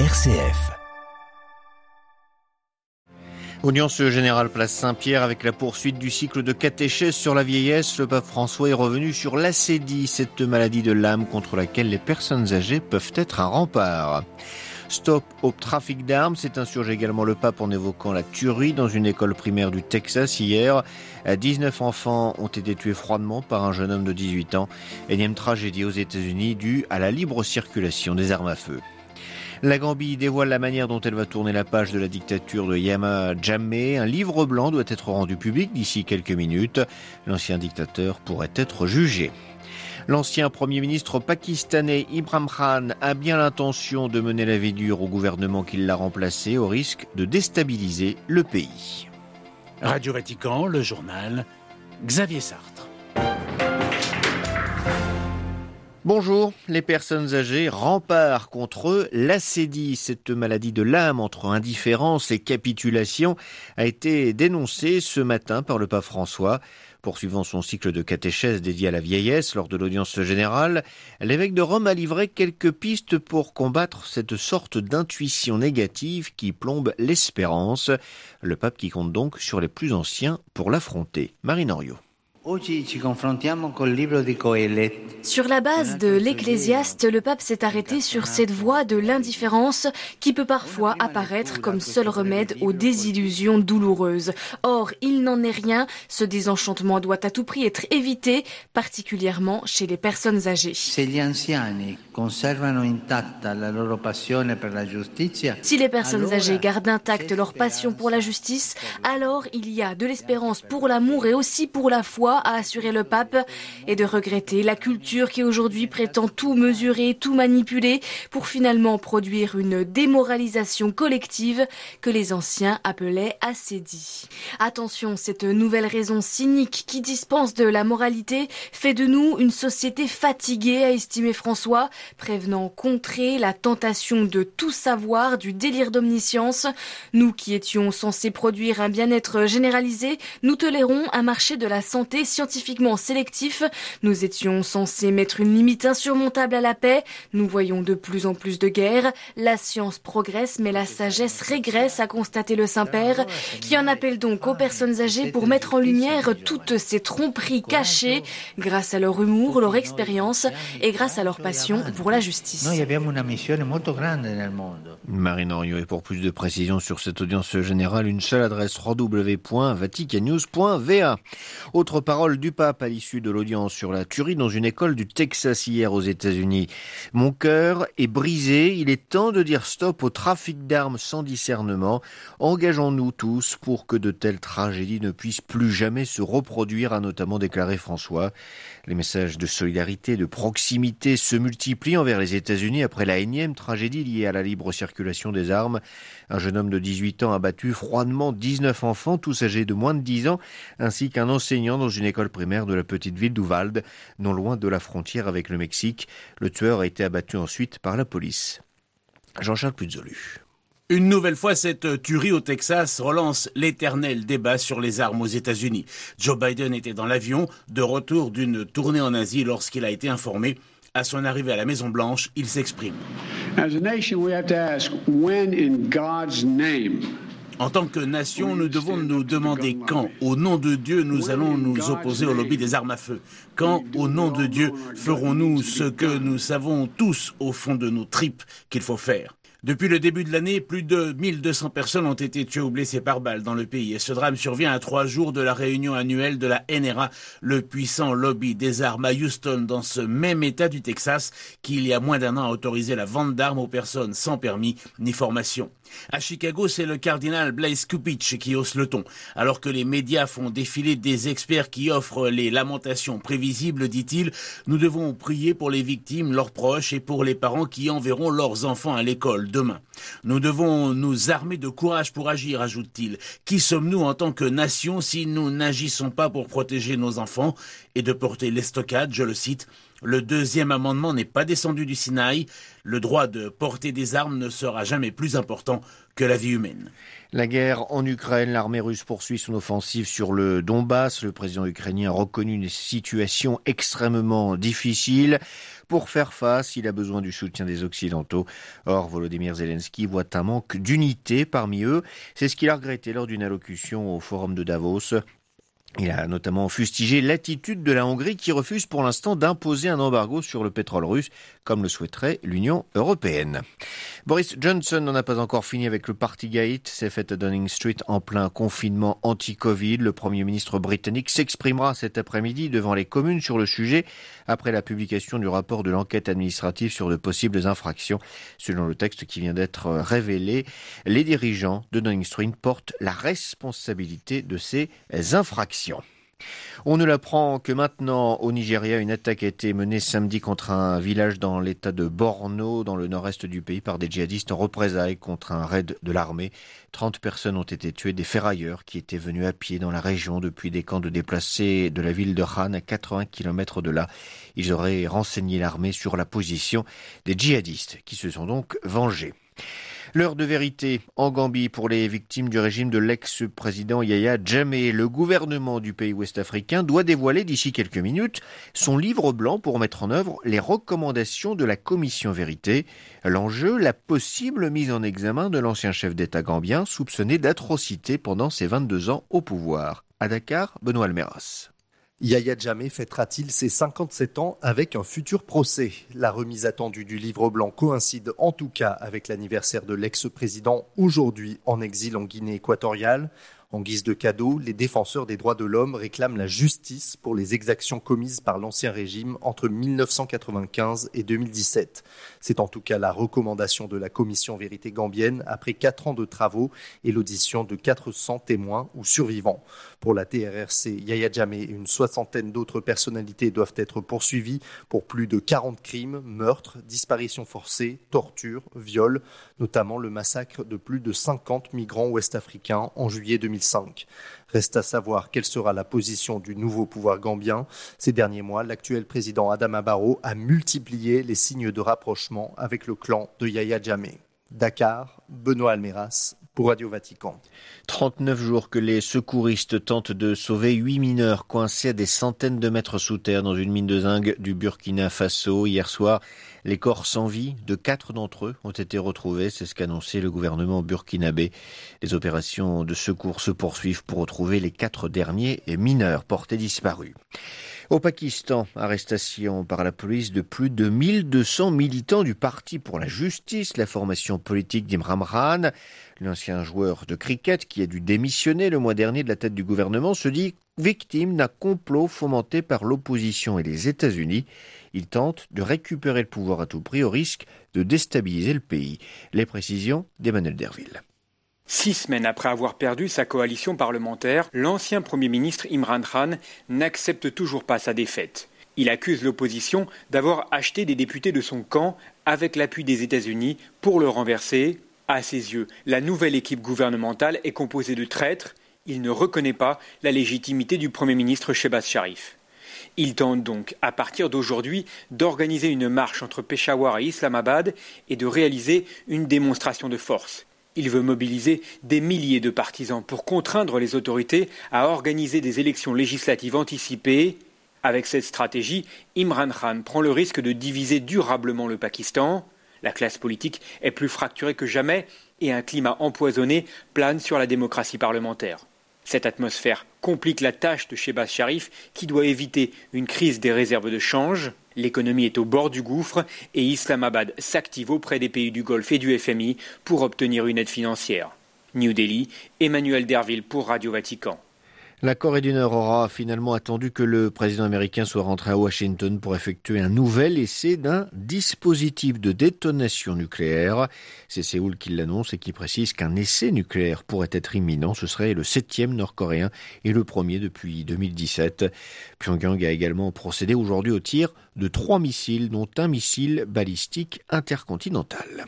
RCF. Audience générale place Saint-Pierre avec la poursuite du cycle de catéchèse sur la vieillesse. Le pape François est revenu sur l'acédie, cette maladie de l'âme contre laquelle les personnes âgées peuvent être un rempart. Stop au trafic d'armes, s'est insurgé également le pape en évoquant la tuerie dans une école primaire du Texas hier. 19 enfants ont été tués froidement par un jeune homme de 18 ans. Énième tragédie aux États-Unis due à la libre circulation des armes à feu. La Gambie dévoile la manière dont elle va tourner la page de la dictature de Yama Jammeh. Un livre blanc doit être rendu public d'ici quelques minutes. L'ancien dictateur pourrait être jugé. L'ancien Premier ministre pakistanais Imran Khan a bien l'intention de mener la vie dure au gouvernement qui l'a remplacé au risque de déstabiliser le pays. Radio Vatican, le journal, Xavier Sartre. Bonjour, les personnes âgées remparent contre l'acédie. Cette maladie de l'âme entre indifférence et capitulation a été dénoncée ce matin par le pape François. Poursuivant son cycle de catéchèse dédié à la vieillesse lors de l'audience générale, l'évêque de Rome a livré quelques pistes pour combattre cette sorte d'intuition négative qui plombe l'espérance. Le pape qui compte donc sur les plus anciens pour l'affronter. Marine Oriot. Sur la base de l'Ecclésiaste, le pape s'est arrêté sur cette voie de l'indifférence qui peut parfois apparaître comme seul remède aux désillusions douloureuses. Or, il n'en est rien. Ce désenchantement doit à tout prix être évité, particulièrement chez les personnes âgées. Si les personnes âgées gardent intacte leur passion pour la justice, alors il y a de l'espérance pour l'amour et aussi pour la foi a assuré le pape, et de regretter la culture qui aujourd'hui prétend tout mesurer, tout manipuler, pour finalement produire une démoralisation collective que les anciens appelaient assédie. Attention, cette nouvelle raison cynique qui dispense de la moralité fait de nous une société fatiguée, a estimé François, prévenant contrer la tentation de tout savoir, du délire d'omniscience. Nous qui étions censés produire un bien-être généralisé, nous tolérons un marché de la santé scientifiquement sélectif. Nous étions censés mettre une limite insurmontable à la paix. Nous voyons de plus en plus de guerres. La science progresse, mais la sagesse régresse, a constaté le Saint-Père, qui en appelle donc aux personnes âgées pour mettre en lumière toutes ces tromperies cachées grâce à leur humour, leur expérience et grâce à leur passion pour la justice. Marine Oriot, et pour plus de précisions sur cette audience générale, une seule adresse www.vaticanews.va. Autre parole du pape à l'issue de l'audience sur la tuerie dans une école du Texas hier aux États-Unis. Mon cœur est brisé, il est temps de dire stop au trafic d'armes sans discernement. Engageons-nous tous pour que de telles tragédies ne puissent plus jamais se reproduire, a notamment déclaré François. Les messages de solidarité, de proximité se multiplient envers les États-Unis après la énième tragédie liée à la libre circulation des armes. Un jeune homme de 18 ans a battu froidement 19 enfants, tous âgés de moins de 10 ans, ainsi qu'un enseignant dans une école primaire de la petite ville d'Uvalde, non loin de la frontière avec le Mexique. Le tueur a été abattu ensuite par la police. Jean-Charles Puzolu. Une nouvelle fois, cette tuerie au Texas relance l'éternel débat sur les armes aux États-Unis. Joe Biden était dans l'avion, de retour d'une tournée en Asie lorsqu'il a été informé. À son arrivée à la Maison Blanche, il s'exprime. En tant que nation, nous devons nous demander quand, au nom de Dieu, nous allons nous opposer au lobby des armes à feu. Quand, au nom de Dieu, ferons-nous ce que nous savons tous au fond de nos tripes qu'il faut faire depuis le début de l'année, plus de 1200 personnes ont été tuées ou blessées par balle dans le pays. Et ce drame survient à trois jours de la réunion annuelle de la NRA, le puissant lobby des armes à Houston, dans ce même État du Texas, qui il y a moins d'un an a autorisé la vente d'armes aux personnes sans permis ni formation. À Chicago, c'est le cardinal Blaise Kupich qui hausse le ton. Alors que les médias font défiler des experts qui offrent les lamentations prévisibles, dit-il, nous devons prier pour les victimes, leurs proches et pour les parents qui enverront leurs enfants à l'école demain. Nous devons nous armer de courage pour agir, ajoute-t-il. Qui sommes-nous en tant que nation si nous n'agissons pas pour protéger nos enfants et de porter l'estocade, je le cite, Le deuxième amendement n'est pas descendu du Sinaï. Le droit de porter des armes ne sera jamais plus important que la vie humaine. La guerre en Ukraine, l'armée russe poursuit son offensive sur le Donbass. Le président ukrainien a reconnu une situation extrêmement difficile. Pour faire face, il a besoin du soutien des Occidentaux. Or, Volodymyr Zelensky voit un manque d'unité parmi eux. C'est ce qu'il a regretté lors d'une allocution au forum de Davos. Il a notamment fustigé l'attitude de la Hongrie qui refuse pour l'instant d'imposer un embargo sur le pétrole russe comme le souhaiterait l'Union européenne. Boris Johnson n'en a pas encore fini avec le Partygate. C'est fait à Downing Street en plein confinement anti-Covid. Le Premier ministre britannique s'exprimera cet après-midi devant les communes sur le sujet après la publication du rapport de l'enquête administrative sur de possibles infractions. Selon le texte qui vient d'être révélé, les dirigeants de Downing Street portent la responsabilité de ces infractions. On ne l'apprend que maintenant au Nigeria. Une attaque a été menée samedi contre un village dans l'état de Borno, dans le nord-est du pays, par des djihadistes en représailles contre un raid de l'armée. Trente personnes ont été tuées, des ferrailleurs qui étaient venus à pied dans la région depuis des camps de déplacés de la ville de Khan à 80 km de là. Ils auraient renseigné l'armée sur la position des djihadistes qui se sont donc vengés. L'heure de vérité en Gambie pour les victimes du régime de l'ex-président Yahya Jammeh. Le gouvernement du pays ouest-africain doit dévoiler d'ici quelques minutes son livre blanc pour mettre en œuvre les recommandations de la commission vérité. L'enjeu, la possible mise en examen de l'ancien chef d'État gambien soupçonné d'atrocité pendant ses 22 ans au pouvoir. À Dakar, Benoît Almeras. Yahya Jammeh fêtera-t-il ses 57 ans avec un futur procès? La remise attendue du livre blanc coïncide en tout cas avec l'anniversaire de l'ex-président aujourd'hui en exil en Guinée équatoriale. En guise de cadeau, les défenseurs des droits de l'homme réclament la justice pour les exactions commises par l'ancien régime entre 1995 et 2017. C'est en tout cas la recommandation de la commission vérité gambienne après quatre ans de travaux et l'audition de 400 témoins ou survivants. Pour la TRRC, Yaya et une soixantaine d'autres personnalités doivent être poursuivis pour plus de 40 crimes, meurtres, disparitions forcées, tortures, viols, notamment le massacre de plus de 50 migrants ouest-africains en juillet 2017. Reste à savoir quelle sera la position du nouveau pouvoir gambien. Ces derniers mois, l'actuel président Adama Barrow a multiplié les signes de rapprochement avec le clan de Yahya Jammeh. Dakar, Benoît Almeras, pour Radio Vatican. 39 jours que les secouristes tentent de sauver huit mineurs coincés à des centaines de mètres sous terre dans une mine de zinc du Burkina Faso. Hier soir, les corps sans vie de quatre d'entre eux ont été retrouvés. C'est ce qu'annonçait le gouvernement burkinabé. Les opérations de secours se poursuivent pour retrouver les quatre derniers mineurs portés disparus. Au Pakistan, arrestation par la police de plus de 1200 militants du Parti pour la justice, la formation politique d'Imran Khan. L'ancien joueur de cricket qui a dû démissionner le mois dernier de la tête du gouvernement se dit victime d'un complot fomenté par l'opposition et les États-Unis. Il tente de récupérer le pouvoir à tout prix au risque de déstabiliser le pays. Les précisions d'Emmanuel Derville. Six semaines après avoir perdu sa coalition parlementaire, l'ancien Premier ministre Imran Khan n'accepte toujours pas sa défaite. Il accuse l'opposition d'avoir acheté des députés de son camp avec l'appui des États-Unis pour le renverser. À ses yeux, la nouvelle équipe gouvernementale est composée de traîtres. Il ne reconnaît pas la légitimité du Premier ministre Shebaz Sharif. Il tente donc, à partir d'aujourd'hui, d'organiser une marche entre Peshawar et Islamabad et de réaliser une démonstration de force. Il veut mobiliser des milliers de partisans pour contraindre les autorités à organiser des élections législatives anticipées. Avec cette stratégie, Imran Khan prend le risque de diviser durablement le Pakistan. La classe politique est plus fracturée que jamais et un climat empoisonné plane sur la démocratie parlementaire. Cette atmosphère complique la tâche de Shebaz Sharif qui doit éviter une crise des réserves de change. L'économie est au bord du gouffre et Islamabad s'active auprès des pays du Golfe et du FMI pour obtenir une aide financière. New Delhi, Emmanuel Derville pour Radio Vatican. La Corée du Nord aura finalement attendu que le président américain soit rentré à Washington pour effectuer un nouvel essai d'un dispositif de détonation nucléaire. C'est Séoul qui l'annonce et qui précise qu'un essai nucléaire pourrait être imminent. Ce serait le septième nord-coréen et le premier depuis 2017. Pyongyang a également procédé aujourd'hui au tir de trois missiles, dont un missile balistique intercontinental.